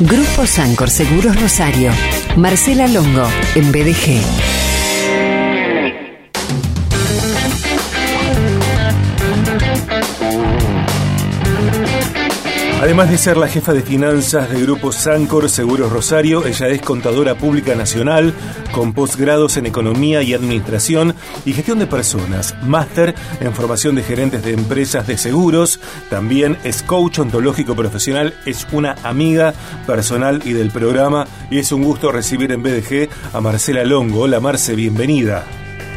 Grupo Sancor Seguros Rosario. Marcela Longo, en BDG. Además de ser la jefa de finanzas de Grupo Sancor Seguros Rosario, ella es contadora pública nacional con posgrados en economía y administración y gestión de personas, máster en formación de gerentes de empresas de seguros, también es coach ontológico profesional, es una amiga personal y del programa y es un gusto recibir en BDG a Marcela Longo. Hola Marce, bienvenida.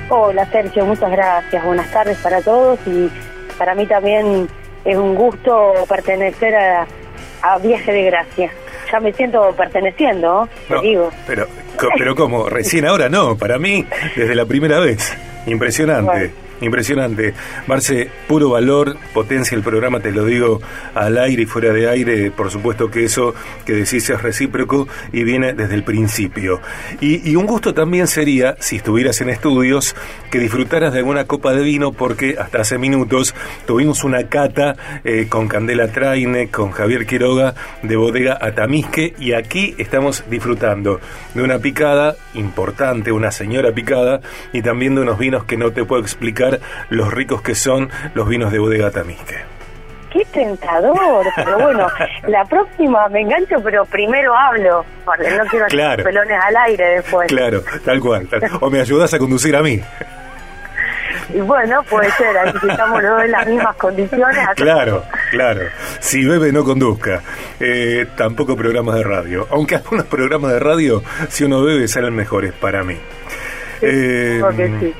Hola Sergio, muchas gracias. Buenas tardes para todos y para mí también es un gusto pertenecer a, Viaje de Gracia. Ya me siento perteneciendo, te digo. Pero, pero como, recién ahora no, para mí, desde la primera vez. Impresionante. Impresionante. Marce, puro valor, potencia el programa, te lo digo al aire y fuera de aire. Por supuesto que eso que decís es recíproco y viene desde el principio. Y, un gusto también sería, si estuvieras en estudios, que disfrutaras de alguna copa de vino, porque hasta hace minutos tuvimos una cata eh, con Candela Traine, con Javier Quiroga de Bodega Atamisque, y aquí estamos disfrutando de una picada importante, una señora picada, y también de unos vinos que no te puedo explicar los ricos que son los vinos de Bodega Tamisque. Qué tentador, pero bueno, la próxima me engancho, pero primero hablo, porque no quiero hacer pelones al aire después. Claro, tal cual. O me ayudas a conducir a mí. Y bueno, puede ser, así que estamos los dos en las mismas condiciones. Claro, claro. Si bebe, no conduzca. Eh, tampoco programas de radio. Aunque algunos programas de radio, si uno bebe, salen mejores para mí. Eh, sí.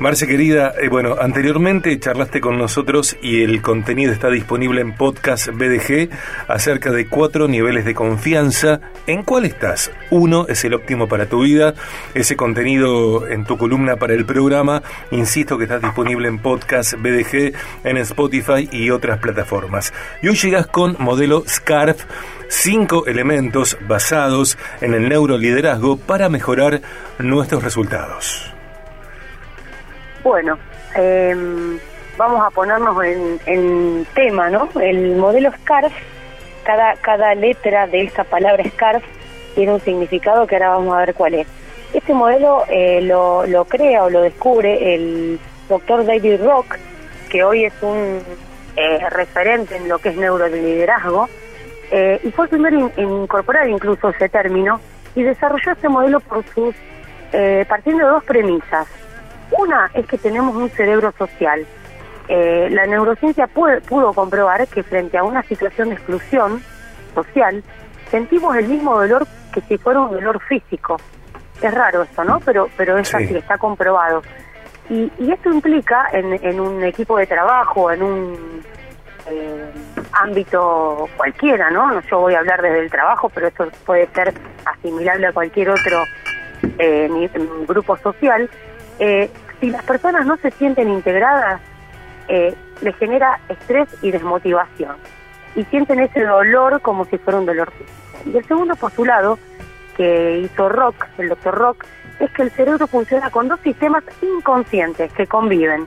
Marce querida, eh, bueno, anteriormente charlaste con nosotros y el contenido está disponible en podcast BDG acerca de cuatro niveles de confianza. ¿En cuál estás? Uno es el óptimo para tu vida, ese contenido en tu columna para el programa, insisto que está disponible en podcast BDG, en Spotify y otras plataformas. Y hoy llegas con modelo SCARF cinco elementos basados en el neuroliderazgo para mejorar nuestros resultados. Bueno, em, vamos a ponernos en, tema, ¿no? El modelo SCARF, cada, cada letra de esta palabra SCARF tiene un significado que ahora vamos a ver cuál es. Este modelo eh, lo, lo crea o lo descubre el doctor David Rock, que hoy es un eh, referente en lo que es neuroliderazgo, eh, y fue el primero en incorporar incluso ese término y desarrolló este modelo por sus eh, partiendo de dos premisas. Una es que tenemos un cerebro social. Eh, la neurociencia pudo comprobar que frente a una situación de exclusión social, sentimos el mismo dolor que si fuera un dolor físico. Es raro esto, ¿no? Pero, pero es así, está comprobado. Y, esto implica en, un equipo de trabajo, en un eh, ámbito cualquiera, ¿no? Yo voy a hablar desde el trabajo, pero esto puede ser asimilable a cualquier otro eh, grupo social, eh, si las personas no se sienten integradas, eh, les genera estrés y desmotivación. Y sienten ese dolor como si fuera un dolor físico. Y el segundo postulado que hizo Rock, el doctor Rock, es que el cerebro funciona con dos sistemas inconscientes que conviven.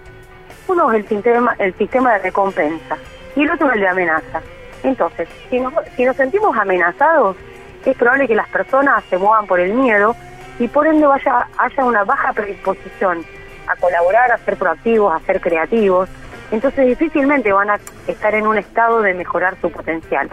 Uno es el sistema, el sistema de recompensa y el otro es el de amenaza. Entonces, si nos, si nos sentimos amenazados, es probable que las personas se muevan por el miedo y por ende vaya, haya una baja predisposición a colaborar, a ser proactivos, a ser creativos. Entonces difícilmente van a estar en un estado de mejorar su potencial.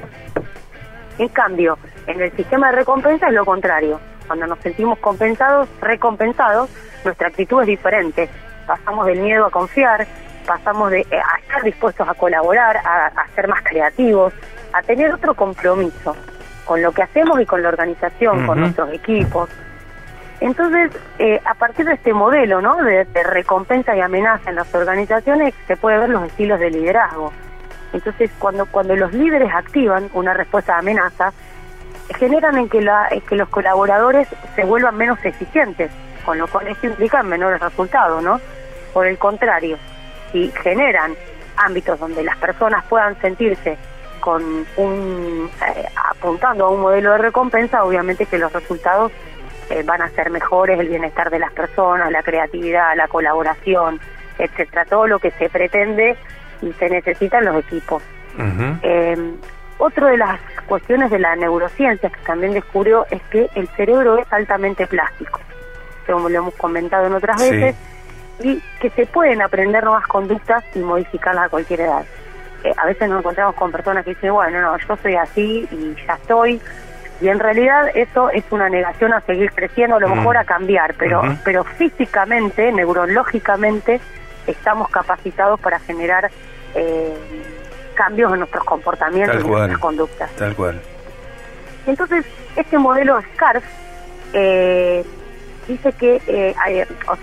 En cambio, en el sistema de recompensa es lo contrario. Cuando nos sentimos compensados, recompensados, nuestra actitud es diferente. Pasamos del miedo a confiar, pasamos de, eh, a estar dispuestos a colaborar, a, a ser más creativos, a tener otro compromiso con lo que hacemos y con la organización, con nuestros equipos. Entonces, eh, a partir de este modelo ¿no? De, recompensa y amenaza en las organizaciones, se puede ver los estilos de liderazgo. Entonces, cuando, cuando los líderes activan una respuesta de amenaza, generan en que, la, que los colaboradores se vuelvan menos eficientes, con lo cual esto implica menores resultados, ¿no? Por el contrario, si generan ámbitos donde las personas puedan sentirse con un eh, apuntando a un modelo de recompensa, obviamente que los resultados eh, van a ser mejores el bienestar de las personas, la creatividad, la colaboración, etcétera, todo lo que se pretende y se necesita en los equipos. Eh, otro de las cuestiones de la neurociencia que también descubrió es que el cerebro es altamente plástico, como lo hemos comentado en otras veces, y que se pueden aprender nuevas conductas y modificarlas a cualquier edad. Eh, a veces nos encontramos con personas que dicen, bueno, no, yo soy así y ya estoy, y en realidad eso es una negación a seguir creciendo, a lo mejor a cambiar, pero, pero físicamente, neurológicamente, estamos capacitados para generar eh, cambios en nuestros comportamientos y en nuestras conductas. Tal cual. Entonces, este modelo SCARF eh, dice que, eh,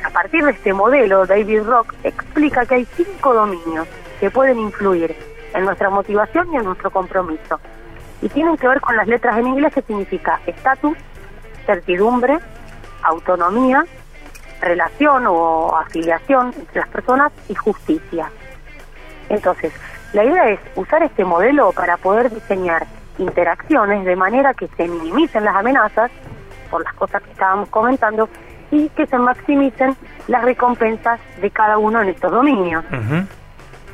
a partir de este modelo, David Rock explica que hay cinco dominios que pueden influir en nuestra motivación y en nuestro compromiso. Y tienen que ver con las letras en inglés que significa estatus, certidumbre, autonomía, relación o afiliación entre las personas y justicia. Entonces, la idea es usar este modelo para poder diseñar interacciones de manera que se minimicen las amenazas por las cosas que estábamos comentando y que se maximicen las recompensas de cada uno en estos dominios.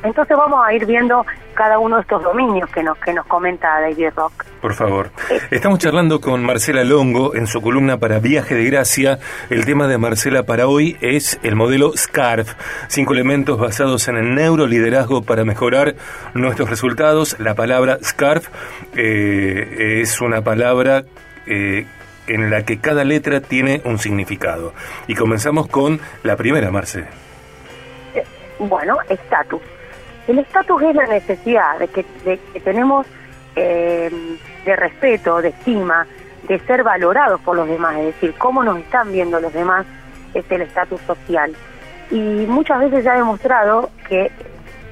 Entonces vamos a ir viendo cada uno de estos dominios que nos que nos comenta David Rock. Por favor. Estamos charlando con Marcela Longo en su columna para Viaje de Gracia. El tema de Marcela para hoy es el modelo SCARF, cinco elementos basados en el neuroliderazgo para mejorar nuestros resultados. La palabra SCARF eh, es una palabra eh, en la que cada letra tiene un significado. Y comenzamos con la primera, Marce. Eh, bueno, estatus. El estatus es la necesidad de que, tenemos eh, de respeto, de estima, de ser valorados por los demás, es decir, cómo nos están viendo los demás es el estatus social. Y muchas veces se ha demostrado que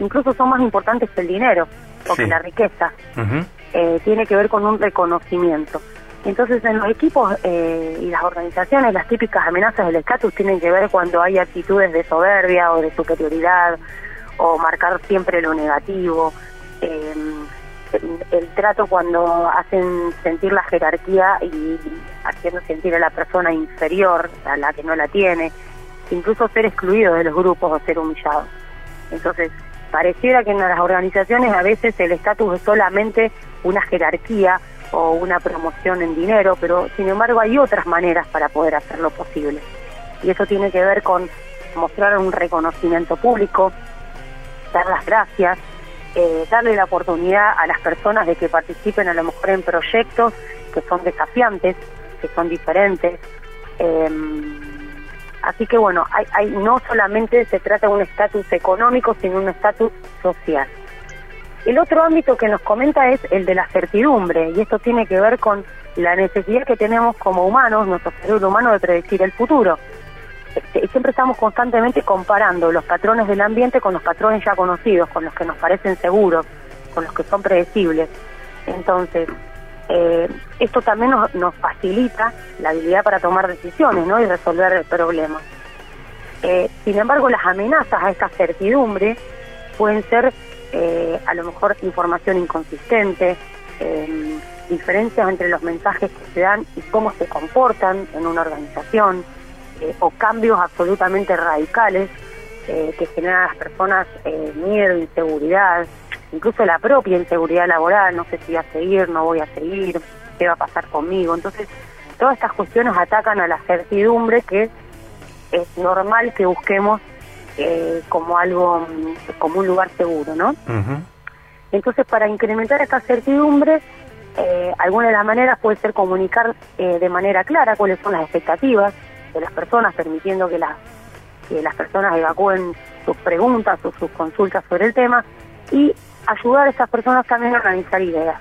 incluso son más importantes que el dinero o que la riqueza. Eh, tiene que ver con un reconocimiento. Entonces, en los equipos eh, y las organizaciones, las típicas amenazas del estatus tienen que ver cuando hay actitudes de soberbia o de superioridad o marcar siempre lo negativo. Eh, el, trato cuando hacen sentir la jerarquía y haciendo sentir a la persona inferior a la que no la tiene, incluso ser excluido de los grupos o ser humillado. Entonces, pareciera que en las organizaciones a veces el estatus es solamente una jerarquía o una promoción en dinero, pero sin embargo hay otras maneras para poder hacerlo posible. Y eso tiene que ver con mostrar un reconocimiento público, dar las gracias, eh, darle la oportunidad a las personas de que participen a lo mejor en proyectos que son desafiantes, que son diferentes. Em, así que bueno, hay, hay, no solamente se trata de un estatus económico, sino un estatus social. El otro ámbito que nos comenta es el de la certidumbre, y esto tiene que ver con la necesidad que tenemos como humanos, nuestro cerebro humano, de predecir el futuro. Este, siempre estamos constantemente comparando los patrones del ambiente con los patrones ya conocidos, con los que nos parecen seguros, con los que son predecibles. Entonces, eh, esto también nos, facilita la habilidad para tomar decisiones ¿no? y resolver problemas. Eh, sin embargo, las amenazas a esta certidumbre pueden ser eh, a lo mejor información inconsistente, diferencias entre los mensajes que se dan y cómo se comportan en una organización, eh, o cambios absolutamente radicales eh, que generan a las personas eh, miedo, inseguridad, incluso la propia inseguridad laboral, no sé si voy a seguir, no voy a seguir, qué va a pasar conmigo. Entonces, todas estas cuestiones atacan a la certidumbre que es normal que busquemos como algo, como un lugar seguro, ¿no? Entonces, para incrementar esta certidumbre, alguna de las maneras puede ser comunicar de manera clara cuáles son las expectativas, de las personas, permitiendo que, las que las personas evacúen sus preguntas o sus consultas sobre el tema y ayudar a esas personas también a organizar ideas.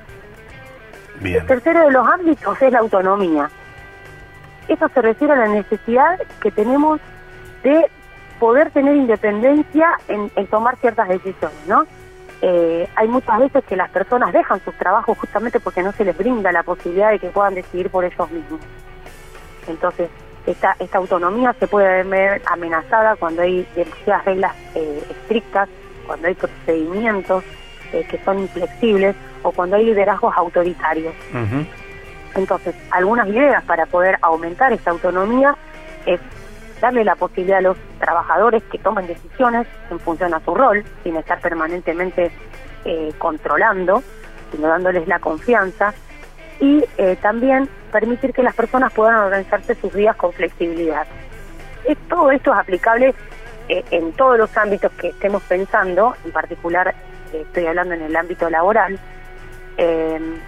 El tercero de los ámbitos es la autonomía. Eso se refiere a la necesidad que tenemos de poder tener independencia en, tomar ciertas decisiones, ¿no? Eh, hay muchas veces que las personas dejan sus trabajos justamente porque no se les brinda la posibilidad de que puedan decidir por ellos mismos. Entonces, esta, esta autonomía se puede ver amenazada cuando hay demasiadas reglas eh, estrictas, cuando hay procedimientos eh, que son inflexibles o cuando hay liderazgos autoritarios. Entonces, algunas ideas para poder aumentar esta autonomía es darle la posibilidad a los trabajadores que tomen decisiones en función a su rol, sin estar permanentemente eh, controlando, sino dándoles la confianza y eh, también permitir que las personas puedan organizarse sus días con flexibilidad. todo esto es aplicable eh, en todos los ámbitos que estemos pensando, en particular estoy hablando en el ámbito laboral,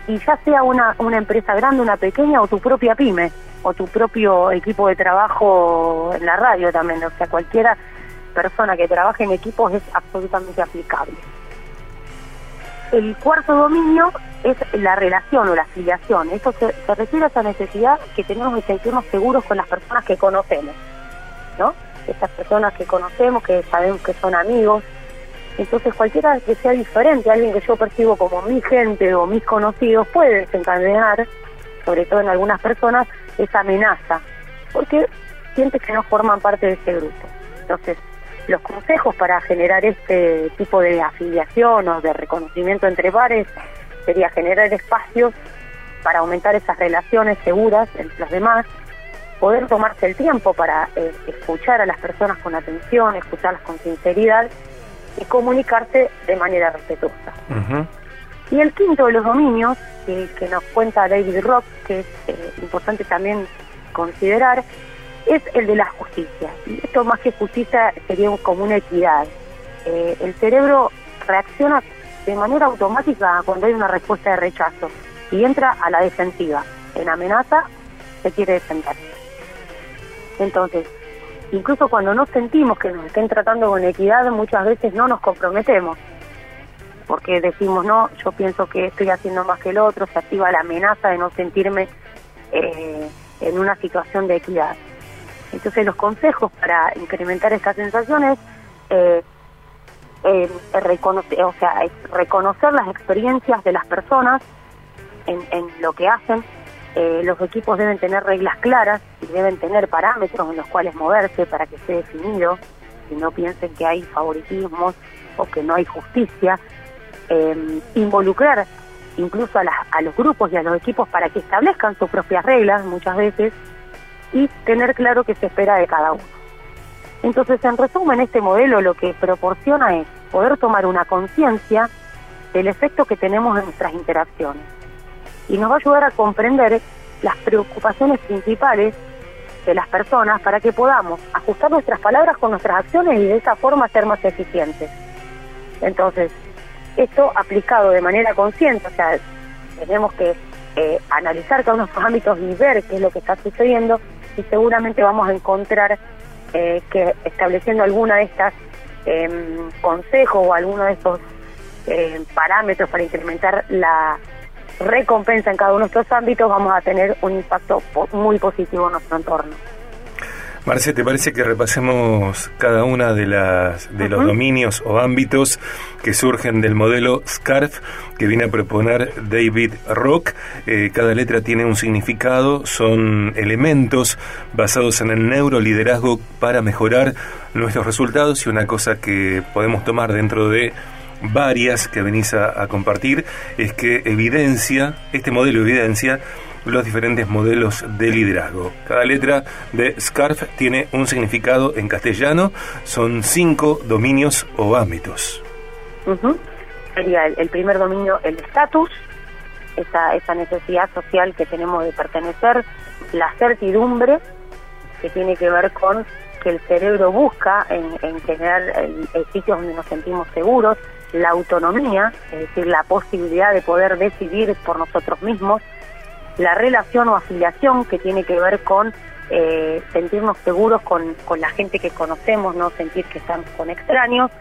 y ya sea una, una empresa grande, una pequeña o tu propia pyme o tu propio equipo de trabajo en la radio también, o sea, cualquiera persona que trabaje en equipos es absolutamente aplicable. El cuarto dominio es la relación o la afiliación. Esto se, refiere a esa necesidad que tenemos de sentirnos seguros con las personas que conocemos, ¿no? Estas personas que conocemos, que sabemos que son amigos. Entonces cualquiera que sea diferente, alguien que yo percibo como mi gente o mis conocidos, puede desencadenar, sobre todo en algunas personas, esa amenaza, porque sientes que no forman parte de ese grupo. Entonces, los consejos para generar este tipo de afiliación o de reconocimiento entre pares sería generar espacios para aumentar esas relaciones seguras entre los demás, poder tomarse el tiempo para eh, escuchar a las personas con atención, escucharlas con sinceridad y comunicarse de manera respetuosa. Y el quinto de los dominios, que, nos cuenta David Rock, que es eh, importante también considerar, es el de la justicia. Y esto más que justicia sería como una equidad. Eh, el cerebro reacciona de manera automática cuando hay una respuesta de rechazo y entra a la defensiva. En amenaza se quiere defender. Entonces, incluso cuando no sentimos que nos estén tratando con equidad, muchas veces no nos comprometemos. Porque decimos, no, yo pienso que estoy haciendo más que el otro, se activa la amenaza de no sentirme eh, en una situación de equidad. Entonces los consejos para incrementar estas sensaciones eh, eh, sea, reconocer las experiencias de las personas en, lo que hacen. Eh, los equipos deben tener reglas claras y deben tener parámetros en los cuales moverse para que esté definido, y no piensen que hay favoritismos o que no hay justicia. Involucrar incluso a, a los grupos y a los equipos para que establezcan sus propias reglas muchas veces y tener claro qué se espera de cada uno. Entonces, en resumen, este modelo lo que proporciona es poder tomar una conciencia del efecto que tenemos en nuestras interacciones y nos va a ayudar a comprender las preocupaciones principales de las personas para que podamos ajustar nuestras palabras con nuestras acciones y de esa forma ser más eficientes. Entonces, esto aplicado de manera consciente, o sea, tenemos que eh, analizar de estos ámbitos y ver qué es lo que está sucediendo y seguramente vamos a encontrar eh, que estableciendo alguna de estas em, consejos o alguno de estos em, parámetros para incrementar la recompensa en cada uno de estos ámbitos, vamos a tener un impacto muy positivo en nuestro entorno. Marce, ¿te parece que repasemos cada una de las de los dominios o ámbitos que surgen del modelo SCARF que viene a proponer David Rock? Eh, cada letra tiene un significado, son elementos basados en el neuroliderazgo para mejorar nuestros resultados y una cosa que podemos tomar dentro de varias que venís a compartir es que evidencia, este modelo evidencia los diferentes modelos de liderazgo. Cada letra de SCARF tiene un significado en castellano, son cinco dominios o ámbitos. Sería el, primer dominio el estatus, esa, esa necesidad social que tenemos de pertenecer, la certidumbre, que tiene que ver con que el cerebro busca en, generar el, sitios donde nos sentimos seguros, la autonomía, es decir, la posibilidad de poder decidir por nosotros mismos, la relación o afiliación que tiene que ver con eh, sentirnos seguros con, con la gente que conocemos, no sentir que estamos con extraños.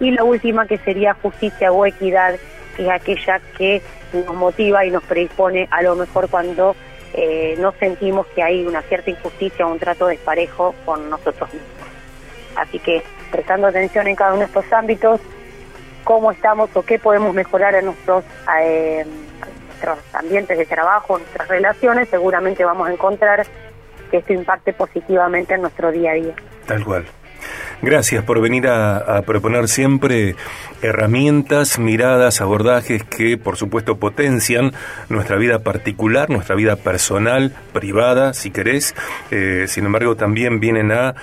Y la última que sería justicia o equidad, que es aquella que nos motiva y nos predispone a lo mejor cuando eh, no sentimos que hay una cierta injusticia o un trato desparejo con nosotros mismos. Así que prestando atención en cada uno de estos ámbitos, cómo estamos o qué podemos mejorar en nuestros eh, nuestros ambientes de trabajo, nuestras relaciones, seguramente vamos a encontrar que esto impacte positivamente en nuestro día a día. Tal cual. Gracias por venir a, proponer siempre herramientas, miradas, abordajes que por supuesto potencian nuestra vida particular, nuestra vida personal, privada, si querés. Eh, sin embargo, también vienen a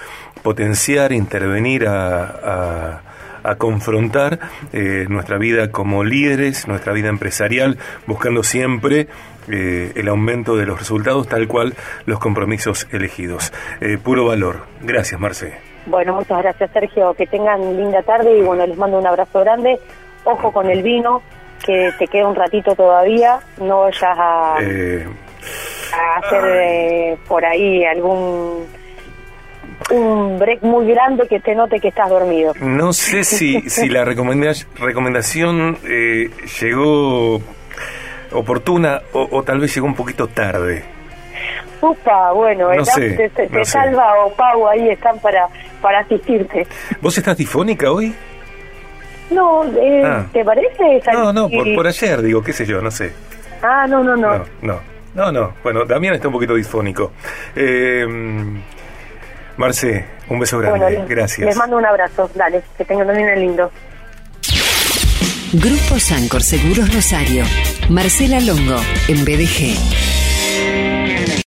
potenciar, intervenir, a a confrontar eh, nuestra vida como líderes, nuestra vida empresarial, buscando siempre eh, el aumento de los resultados tal cual los compromisos elegidos. Eh, puro valor. Gracias, Marce. Bueno, muchas gracias, Sergio. Que tengan linda tarde y bueno, les mando un abrazo grande. Ojo con el vino, que te queda un ratito todavía. No vayas a, Eh, a hacer por ahí algún un break muy grande que te note que estás dormido. no sé si, si la recomenda- recomendación eh, llegó oportuna o, o tal vez llegó un poquito tarde. Upa, bueno, No el sé, te, te- no te sé. salva o Pau ahí están para, para asistirte. ¿Vos estás difónica hoy? No, eh, Ah. ¿te parece? No, no, por ayer, digo, qué sé yo, no sé. Ah, no, no, no. No, no, no, no. Bueno, Damián está un poquito disfónico. Eh, Marce, un beso grande. Bueno, les, Gracias. les mando un abrazo. Dale, que tengan también el lindo. Grupo Sancor Seguros Rosario. Marcela Longo, en BDG.